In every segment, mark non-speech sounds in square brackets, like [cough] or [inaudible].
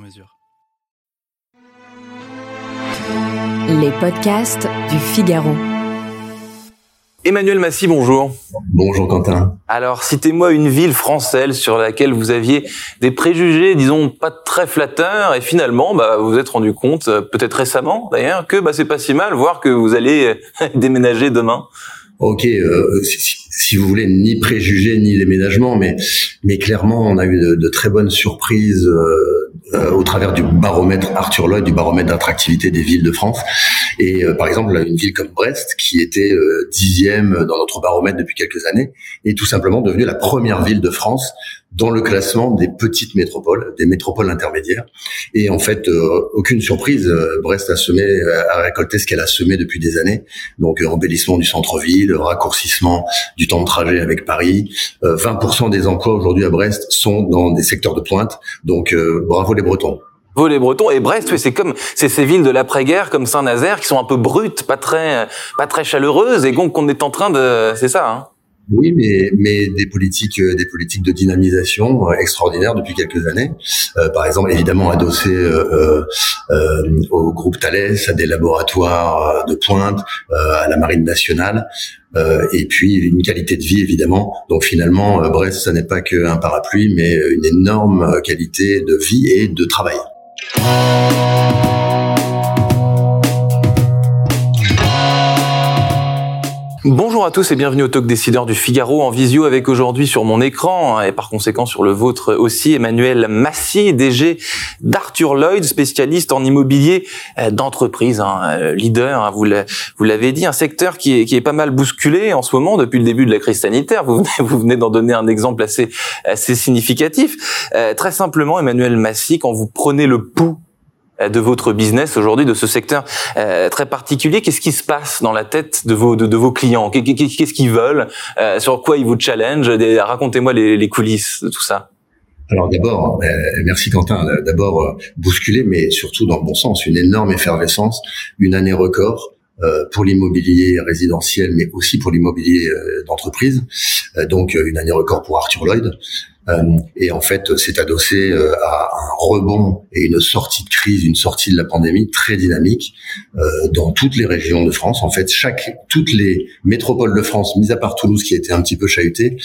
mesure. Les podcasts du Figaro. Emmanuel Massy, bonjour. Bonjour Quentin. Alors, citez-moi une ville française sur laquelle vous aviez des préjugés, disons, pas très flatteurs, et finalement, bah, vous vous êtes rendu compte, euh, peut-être récemment d'ailleurs, que bah, c'est pas si mal, voire que vous allez euh, [laughs] déménager demain. Ok, euh, si, si, vous voulez, ni préjugés ni déménagement, mais mais clairement, on a eu de, de très bonnes surprises euh, euh, au travers du baromètre Arthur Lloyd, du baromètre d'attractivité des villes de France. Et euh, par exemple, une ville comme Brest, qui était euh, dixième dans notre baromètre depuis quelques années, est tout simplement devenue la première ville de France dans le classement des petites métropoles, des métropoles intermédiaires. Et en fait, euh, aucune surprise, euh, Brest a semé, a récolté ce qu'elle a semé depuis des années. Donc, embellissement du centre-ville, raccourcissement du temps de trajet avec Paris. 20% des emplois aujourd'hui à Brest sont dans des secteurs de pointe. Donc, bravo les Bretons. Vous les Bretons et Brest, c'est comme c'est ces villes de l'après-guerre comme Saint-Nazaire qui sont un peu brutes, pas très pas très chaleureuses et donc qu'on est en train de c'est ça hein oui, mais mais des politiques euh, des politiques de dynamisation euh, extraordinaires depuis quelques années. Euh, par exemple, évidemment adossé euh, euh, au groupe Thales, à des laboratoires de pointe, à la marine nationale. et puis une qualité de vie évidemment. Donc finalement, Brest, ça n'est pas qu'un parapluie, mais une énorme qualité de vie et de travail. Bonjour à tous et bienvenue au Talk Décideur du Figaro en visio avec aujourd'hui sur mon écran hein, et par conséquent sur le vôtre aussi Emmanuel Massy, DG d'Arthur Lloyd, spécialiste en immobilier euh, d'entreprise, hein, euh, leader, hein, vous l'avez dit, un secteur qui est, pas mal bousculé en ce moment depuis le début de la crise sanitaire. Vous venez, [laughs] d'en donner un exemple assez, significatif. Euh, très simplement, Emmanuel Massy, quand vous prenez le pouls de votre business aujourd'hui, de ce secteur euh, très particulier. Qu'est-ce qui se passe dans la tête de vos de, vos clients? Qu'est-ce qu'ils veulent? Euh, Sur quoi ils vous challenge Racontez-moi les, les coulisses de tout ça. Alors d'abord, euh, merci Quentin, d'abord euh, bousculer, mais surtout dans le bon sens, une énorme effervescence, une année record euh, pour l'immobilier résidentiel, mais aussi pour l'immobilier d'entreprise. donc une année record pour Arthur Lloyd. Euh, et en fait, c'est adossé euh, à un rebond et une sortie de crise, une sortie de la pandémie très dynamique euh, dans toutes les régions de France. En fait, chaque, toutes les métropoles de France, mis à part Toulouse qui a été un petit peu chahutée,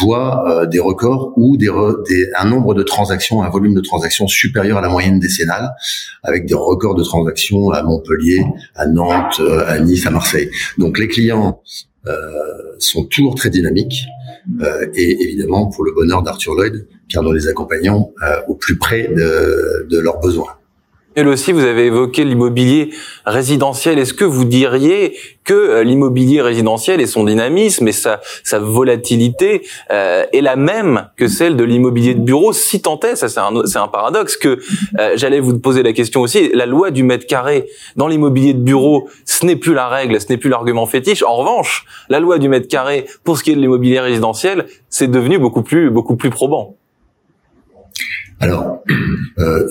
voient des records ou des, des, un nombre de transactions, un volume de transactions supérieur à la moyenne décennale, avec des records de transactions à Montpellier, à Nantes, à Nice, à Marseille. Donc les clients euh, sont toujours très dynamiques euh, et évidemment pour le bonheur d'Arthur Lloyd, car nous les accompagnons euh, au plus près de, de leurs besoins. Et aussi, vous avez évoqué l'immobilier résidentiel? Est-ce que vous diriez que euh, l'immobilier résidentiel et son dynamisme et sa, sa volatilité euh, est la même que celle de l'immobilier de bureau? Si tant est, ça c'est un, c'est un paradoxe que euh, j'allais vous poser la question aussi. La loi du mètre carré dans l'immobilier de bureau, ce n'est plus la règle, ce n'est plus l'argument fétiche. En revanche, la loi du mètre carré pour ce qui est de l'immobilier résidentiel, c'est devenu beaucoup plus beaucoup plus probant. Alors, euh,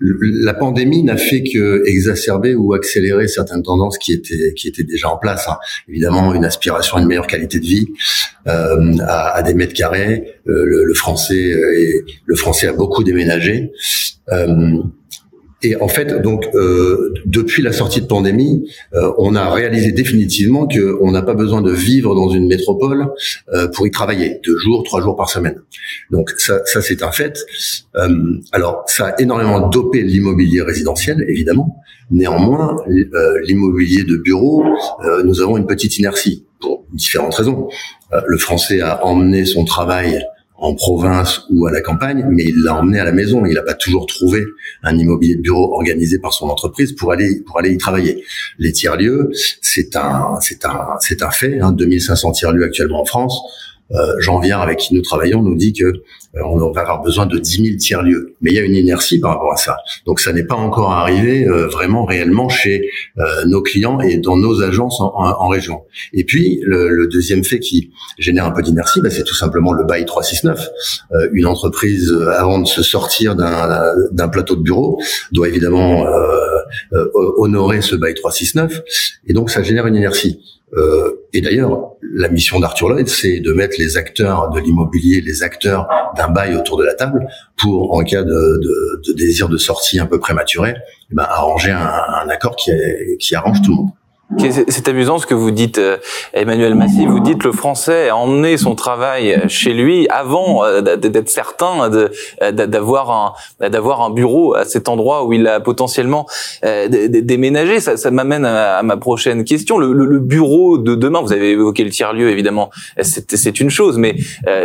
la pandémie n'a fait que exacerber ou accélérer certaines tendances qui étaient qui étaient déjà en place. Hein. Évidemment, une aspiration à une meilleure qualité de vie, euh, à, des mètres carrés. Euh, le, français le français a beaucoup déménagé. Et en fait, donc, euh, depuis la sortie de pandémie, euh, on a réalisé définitivement qu'on n'a pas besoin de vivre dans une métropole euh, pour y travailler, deux jours, trois jours par semaine. Donc ça, ça c'est un fait. Euh, alors, ça a énormément dopé l'immobilier résidentiel, évidemment. Néanmoins, euh, l'immobilier de bureau, euh, nous avons une petite inertie pour différentes raisons. le français a emmené son travail en province ou à la campagne, mais il l'a emmené à la maison. Il n'a pas toujours trouvé un immobilier de bureau organisé par son entreprise pour aller pour aller y travailler. Les tiers lieux, c'est un c'est un c'est un fait. Hein, 2500 tiers lieux actuellement en France. Jean Viard, avec qui nous travaillons, nous dit que on va avoir besoin de 10 000 tiers-lieux. Mais il y a une inertie par rapport à ça. Donc ça n'est pas encore arrivé vraiment réellement chez nos clients et dans nos agences en, région. Et puis le, deuxième fait qui génère un peu d'inertie, bah, c'est tout simplement le bail 369. une entreprise, avant de se sortir d'un plateau de bureau, doit évidemment honorer ce bail 369. Et donc ça génère une inertie. Euh, et d'ailleurs, la mission d'Arthur Lloyd, c'est de mettre les acteurs de l'immobilier, les acteurs d'un bail autour de la table pour, en cas de, de, de désir de sortie un peu prématuré, eh ben, arranger un, un accord qui, qui arrange tout le monde. C'est amusant ce que vous dites, euh, Emmanuel Massy. Vous dites le français a emmené son travail chez lui avant euh, d'être certain euh, d'avoir un d'avoir un bureau à cet endroit où il a potentiellement déménagé. Ça, ça m'amène à, ma prochaine question. Le, bureau de demain, vous avez évoqué le tiers lieu évidemment, c'est une chose, mais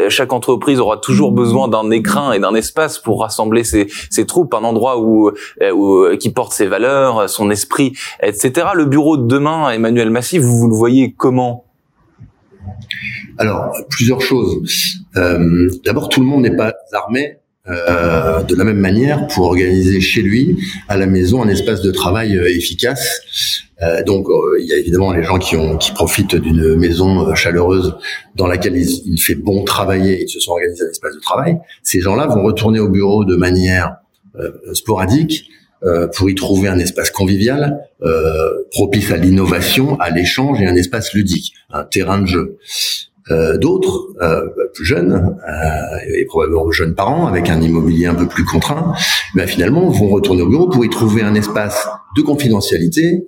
chaque entreprise aura toujours besoin d'un écrin et d'un espace pour rassembler ses, ses troupes, un endroit où, où qui porte ses valeurs, son esprit, etc. Le bureau de demain Emmanuel Massy, vous, le voyez comment? Alors, plusieurs choses. Euh, d'abord, tout le monde n'est pas armé euh, de la même manière pour organiser chez lui, à la maison, un espace de travail euh, efficace. donc, il y a évidemment les gens qui profitent d'une maison chaleureuse dans laquelle il, fait bon travailler et se sont organisés un espace de travail. Ces gens-là vont retourner au bureau de manière sporadique euh, pour y trouver un espace convivial, euh, propice à l'innovation, à l'échange et un espace ludique, un terrain de jeu. Euh, D'autres, euh, plus jeunes, euh, et probablement jeunes parents, avec un immobilier un peu plus contraint, ben finalement vont retourner au bureau pour y trouver un espace de confidentialité,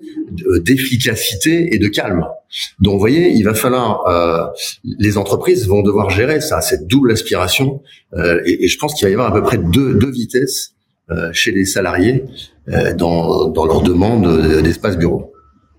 d'efficacité et de calme. Donc, vous voyez, il va falloir, euh, les entreprises vont devoir gérer ça, cette double aspiration, et, et, je pense qu'il va y avoir à peu près deux, deux vitesses euh, chez les salariés euh, dans, dans leur demande d'espace bureau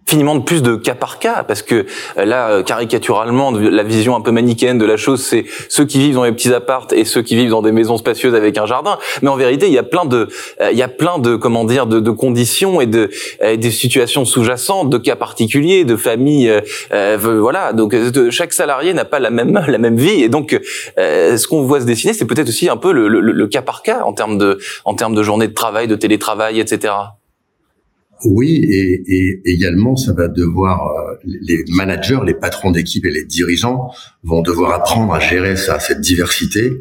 finiment de plus de cas par cas parce que euh, là euh, caricaturalement la vision un peu manichéenne de la chose c'est ceux qui vivent dans les petits appartes et ceux qui vivent dans des maisons spacieuses avec un jardin. Mais en vérité il y a plein de euh, il y a plein de comment dire de, de conditions et de des situations sous-jacentes de cas particuliers de familles voilà. Donc chaque salarié n'a pas la même [laughs] la même vie. Et donc ce qu'on voit se dessiner c'est peut-être aussi un peu le, le, le, cas par cas en termes de en termes de journée de travail de télétravail etc oui, et, et, également, ça va devoir euh, les managers, les patrons d'équipe et les dirigeants vont devoir apprendre à gérer ça, cette diversité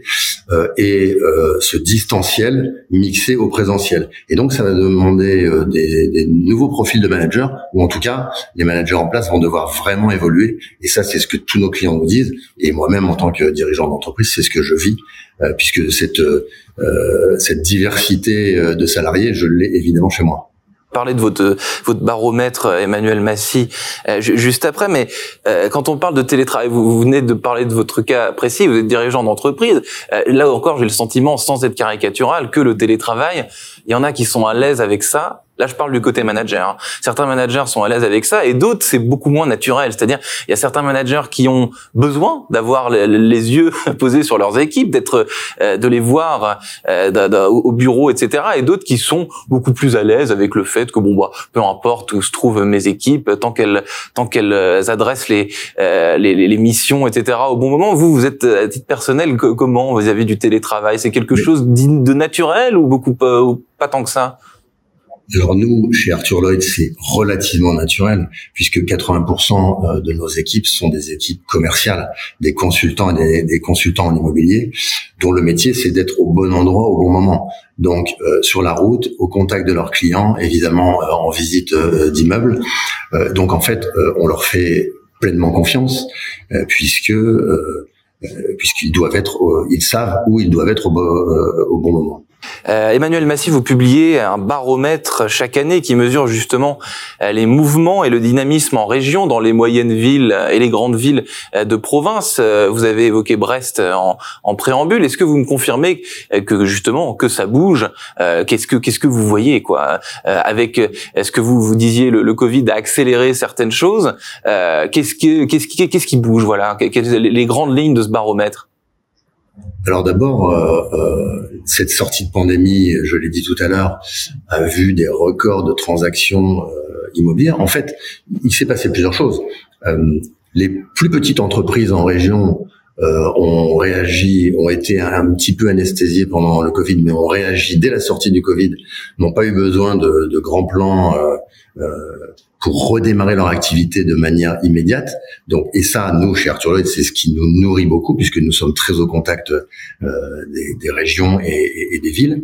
euh, et euh, ce distanciel mixé au présentiel. Et donc, ça va demander euh, des, des, nouveaux profils de managers, ou en tout cas, les managers en place vont devoir vraiment évoluer. Et ça, c'est ce que tous nos clients nous disent. Et moi-même, en tant que dirigeant d'entreprise, c'est ce que je vis, puisque cette cette diversité de salariés, je l'ai évidemment chez moi parler de votre votre baromètre Emmanuel Massy euh, juste après mais euh, quand on parle de télétravail vous, venez de parler de votre cas précis vous êtes dirigeant d'entreprise euh, là encore j'ai le sentiment sans être caricatural que le télétravail il y en a qui sont à l'aise avec ça Là, je parle du côté manager. Hein. Certains managers sont à l'aise avec ça, et d'autres, c'est beaucoup moins naturel. C'est-à-dire, il y a certains managers qui ont besoin d'avoir les, yeux [laughs] posés sur leurs équipes, d'être, euh, de les voir euh, au bureau, etc. Et d'autres qui sont beaucoup plus à l'aise avec le fait que bon, bah, peu importe où se trouvent mes équipes, tant qu'elles, tant qu'elles adressent les, euh, les, les, missions, etc. Au bon moment. Vous, vous êtes à titre personnel comment? Vous avez du télétravail? C'est quelque chose de naturel ou beaucoup pas, pas tant que ça? Alors nous, chez Arthur Lloyd, c'est relativement naturel puisque 80% euh, de nos équipes sont des équipes commerciales, des consultants et des, consultants en immobilier, dont le métier c'est d'être au bon endroit au bon moment. Donc euh, sur la route, au contact de leurs clients, évidemment euh, en visite d'immeubles. donc en fait, on leur fait pleinement confiance puisque puisqu'ils doivent être, ils savent où ils doivent être au bon moment. Euh, Emmanuel Massy, vous publiez un baromètre chaque année qui mesure justement euh, les mouvements et le dynamisme en région dans les moyennes villes et les grandes villes euh, de province. Vous avez évoqué Brest en, en préambule. Est-ce que vous me confirmez que justement que ça bouge Qu'est-ce que qu'est-ce que vous voyez quoi Avec est-ce que vous vous disiez le, le, Covid a accéléré certaines choses Qu'est-ce qui qu'est-ce qui qu'est-ce qui bouge Voilà, les grandes lignes de ce baromètre? Alors d'abord, euh, euh, cette sortie de pandémie, je l'ai dit tout à l'heure, a vu des records de transactions euh, immobilières. En fait, il s'est passé plusieurs choses. les plus petites entreprises en région euh, ont réagi, ont été un, petit peu anesthésiés pendant le Covid, mais ont réagi dès la sortie du Covid, n'ont pas eu besoin de, de grands plans euh, euh, pour redémarrer leur activité de manière immédiate. Donc, et ça, nous, chez Arthur Lloyd, c'est ce qui nous nourrit beaucoup, puisque nous sommes très au contact euh, des, des, régions et, et, et des villes.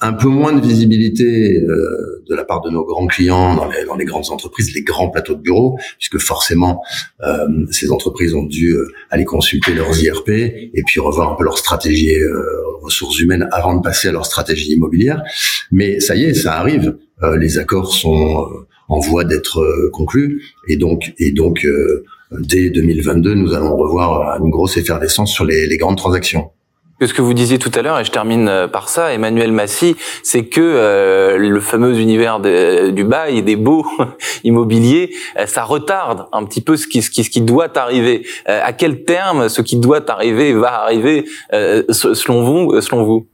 Un peu moins de visibilité euh, de la part de nos grands clients dans les, dans les, grandes entreprises, les grands plateaux de bureaux, puisque forcément euh, ces entreprises ont dû euh, aller consulter leurs IRP et puis revoir un peu leur stratégie euh, ressources humaines avant de passer à leur stratégie immobilière. Mais ça y est, ça arrive. Les accords sont en voie d'être conclus et donc et donc dès 2022, nous allons revoir une grosse effervescence sur les, les grandes transactions ce que vous disiez tout à l'heure, et je termine euh, par ça, Emmanuel Massy, c'est que euh, le fameux univers de, du bail, des beaux [laughs] immobiliers, euh, ça retarde un petit peu ce qui, ce qui, ce qui doit arriver. à quel terme ce qui doit arriver va arriver selon vous, selon vous?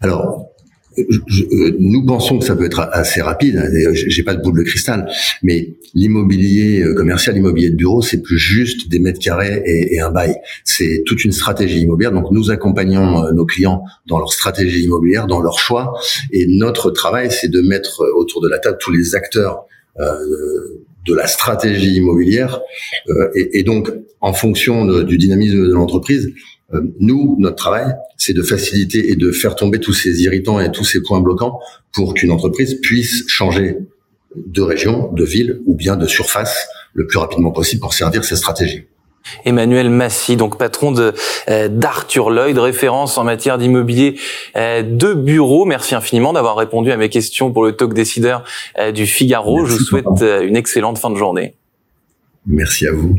Alors, euh, nous pensons que ça peut être assez rapide. Hein, j'ai pas de boule de cristal, mais l'immobilier euh, commercial, l'immobilier de bureau, c'est plus juste des mètres carrés et, et un bail. C'est toute une stratégie immobilière. Donc nous accompagnons euh, nos clients dans leur stratégie immobilière, dans leur choix, et notre travail, c'est de mettre autour de la table tous les acteurs euh, de la stratégie immobilière, euh, et, et, donc en fonction de, du dynamisme de l'entreprise, euh, nous, notre travail, c'est de faciliter et de faire tomber tous ces irritants et tous ces points bloquants pour qu'une entreprise puisse changer de région, de ville ou bien de surface le plus rapidement possible pour servir ses stratégies. Emmanuel Massy, donc patron de euh, d'Arthur Lloyd, référence en matière d'immobilier euh, de bureau. Merci infiniment d'avoir répondu à mes questions pour le talk décideur du Figaro. Je vous souhaite une excellente fin de journée. Merci à vous.